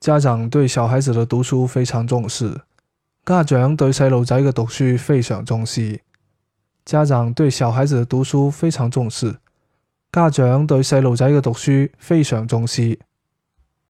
家长对小孩子的读书非常重视，家长对细路仔嘅读书非常重视，家长对小孩子的读书非常重视，家长对细路仔嘅读书非常重视。